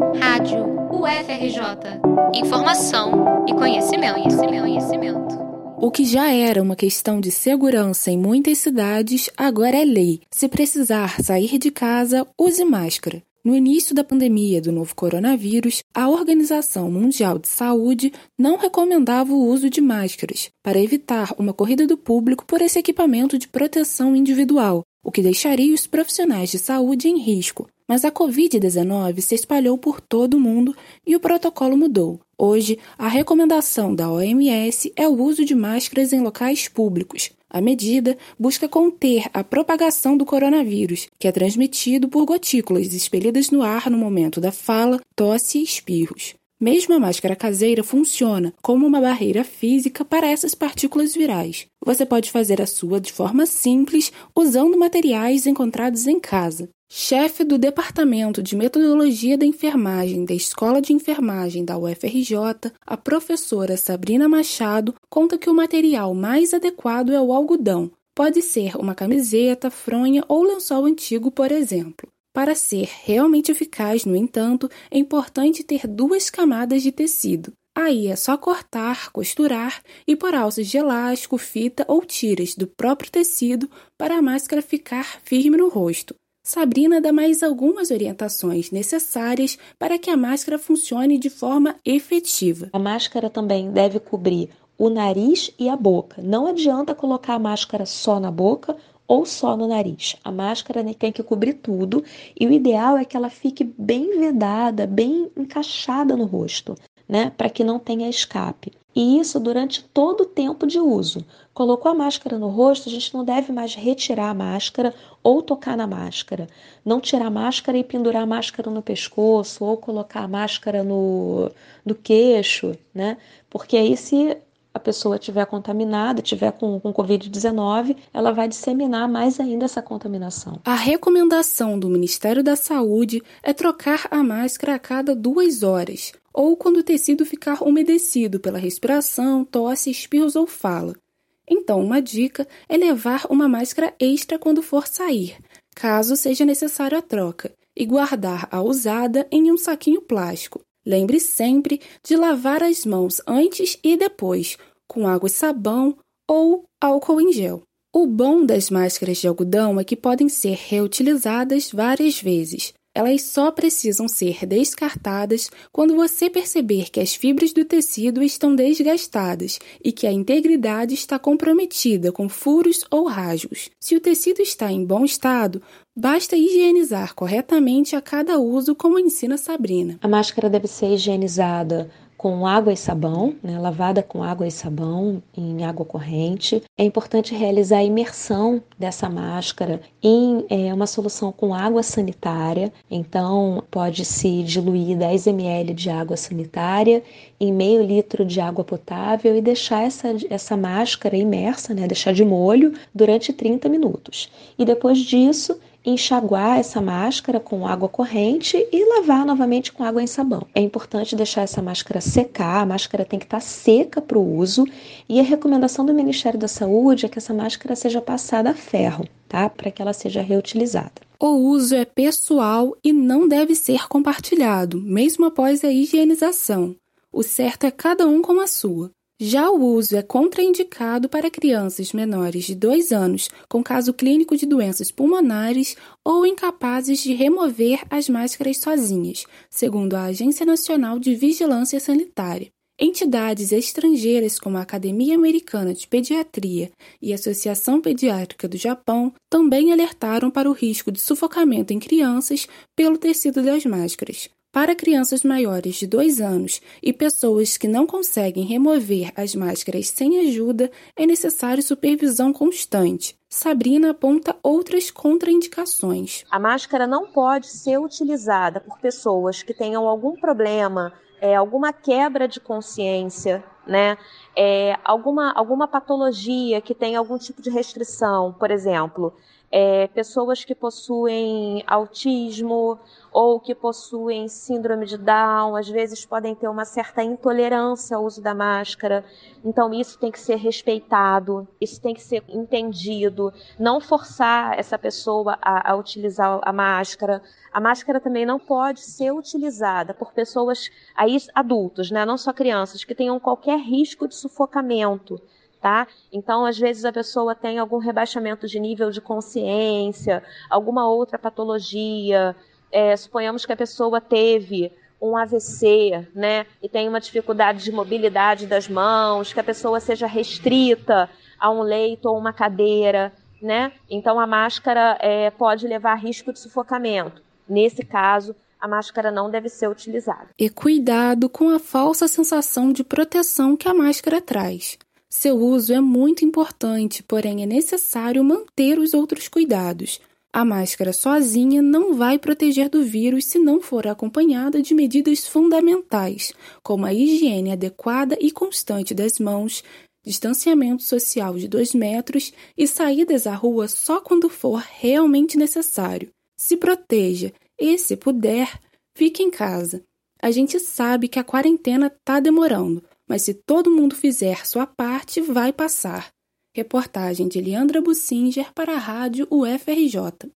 Rádio UFRJ. Informação e conhecimento, conhecimento, conhecimento. O que já era uma questão de segurança em muitas cidades, agora é lei. Se precisar sair de casa, use máscara. No início da pandemia do novo coronavírus, a Organização Mundial de Saúde não recomendava o uso de máscaras para evitar uma corrida do público por esse equipamento de proteção individual, o que deixaria os profissionais de saúde em risco. Mas a Covid-19 se espalhou por todo o mundo e o protocolo mudou. Hoje, a recomendação da OMS é o uso de máscaras em locais públicos. A medida busca conter a propagação do coronavírus, que é transmitido por gotículas expelidas no ar no momento da fala, tosse e espirros. Mesmo a máscara caseira funciona como uma barreira física para essas partículas virais. Você pode fazer a sua de forma simples usando materiais encontrados em casa. Chefe do Departamento de Metodologia da Enfermagem da Escola de Enfermagem da UFRJ, a professora Sabrina Machado conta que o material mais adequado é o algodão. Pode ser uma camiseta, fronha ou lençol antigo, por exemplo. Para ser realmente eficaz, no entanto, é importante ter duas camadas de tecido. Aí é só cortar, costurar e pôr alças de elástico, fita ou tiras do próprio tecido para a máscara ficar firme no rosto. Sabrina dá mais algumas orientações necessárias para que a máscara funcione de forma efetiva. A máscara também deve cobrir o nariz e a boca. Não adianta colocar a máscara só na boca ou só no nariz. A máscara né, tem que cobrir tudo e o ideal é que ela fique bem vedada, bem encaixada no rosto, né, para que não tenha escape. E isso durante todo o tempo de uso. Colocou a máscara no rosto, a gente não deve mais retirar a máscara ou tocar na máscara. Não tirar a máscara e pendurar a máscara no pescoço ou colocar a máscara no, no queixo, né? Porque aí se a pessoa tiver contaminada, tiver com, com Covid-19, ela vai disseminar mais ainda essa contaminação. A recomendação do Ministério da Saúde é trocar a máscara a cada duas horas, ou quando o tecido ficar umedecido pela respiração, tosse, espirros ou fala. Então, uma dica é levar uma máscara extra quando for sair, caso seja necessário a troca, e guardar a usada em um saquinho plástico. Lembre sempre de lavar as mãos antes e depois, com água e sabão ou álcool em gel. O bom das máscaras de algodão é que podem ser reutilizadas várias vezes. Elas só precisam ser descartadas quando você perceber que as fibras do tecido estão desgastadas e que a integridade está comprometida com furos ou rasgos. Se o tecido está em bom estado, basta higienizar corretamente a cada uso, como ensina Sabrina. A máscara deve ser higienizada com água e sabão, né, lavada com água e sabão em água corrente. É importante realizar a imersão dessa máscara em é, uma solução com água sanitária. Então, pode-se diluir 10 ml de água sanitária em meio litro de água potável e deixar essa, essa máscara imersa, né, deixar de molho durante 30 minutos. E depois disso, enxaguar essa máscara com água corrente e lavar novamente com água em sabão. É importante deixar essa máscara secar, a máscara tem que estar seca para o uso e a recomendação do Ministério da Saúde é que essa máscara seja passada a ferro, tá? Para que ela seja reutilizada. O uso é pessoal e não deve ser compartilhado, mesmo após a higienização. O certo é cada um com a sua. Já o uso é contraindicado para crianças menores de 2 anos com caso clínico de doenças pulmonares ou incapazes de remover as máscaras sozinhas, segundo a Agência Nacional de Vigilância Sanitária. Entidades estrangeiras como a Academia Americana de Pediatria e a Associação Pediátrica do Japão também alertaram para o risco de sufocamento em crianças pelo tecido das máscaras. Para crianças maiores de 2 anos e pessoas que não conseguem remover as máscaras sem ajuda, é necessário supervisão constante. Sabrina aponta outras contraindicações. A máscara não pode ser utilizada por pessoas que tenham algum problema, é, alguma quebra de consciência, né? É, alguma, alguma patologia que tenha algum tipo de restrição, por exemplo, é, pessoas que possuem autismo ou que possuem síndrome de Down, às vezes podem ter uma certa intolerância ao uso da máscara. Então isso tem que ser respeitado, isso tem que ser entendido, não forçar essa pessoa a, a utilizar a máscara. A máscara também não pode ser utilizada por pessoas aí adultos, né, não só crianças que tenham qualquer risco de sufocamento tá? Então, às vezes a pessoa tem algum rebaixamento de nível de consciência, alguma outra patologia. É, suponhamos que a pessoa teve um AVC, né? E tem uma dificuldade de mobilidade das mãos, que a pessoa seja restrita a um leito ou uma cadeira, né? Então a máscara é, pode levar a risco de sufocamento. Nesse caso, a máscara não deve ser utilizada. E cuidado com a falsa sensação de proteção que a máscara traz. Seu uso é muito importante, porém é necessário manter os outros cuidados. A máscara sozinha não vai proteger do vírus se não for acompanhada de medidas fundamentais, como a higiene adequada e constante das mãos, distanciamento social de 2 metros e saídas à rua só quando for realmente necessário. Se proteja e, se puder, fique em casa. A gente sabe que a quarentena está demorando, mas se todo mundo fizer sua parte, vai passar. Reportagem de Leandra Bussinger para a Rádio UFRJ.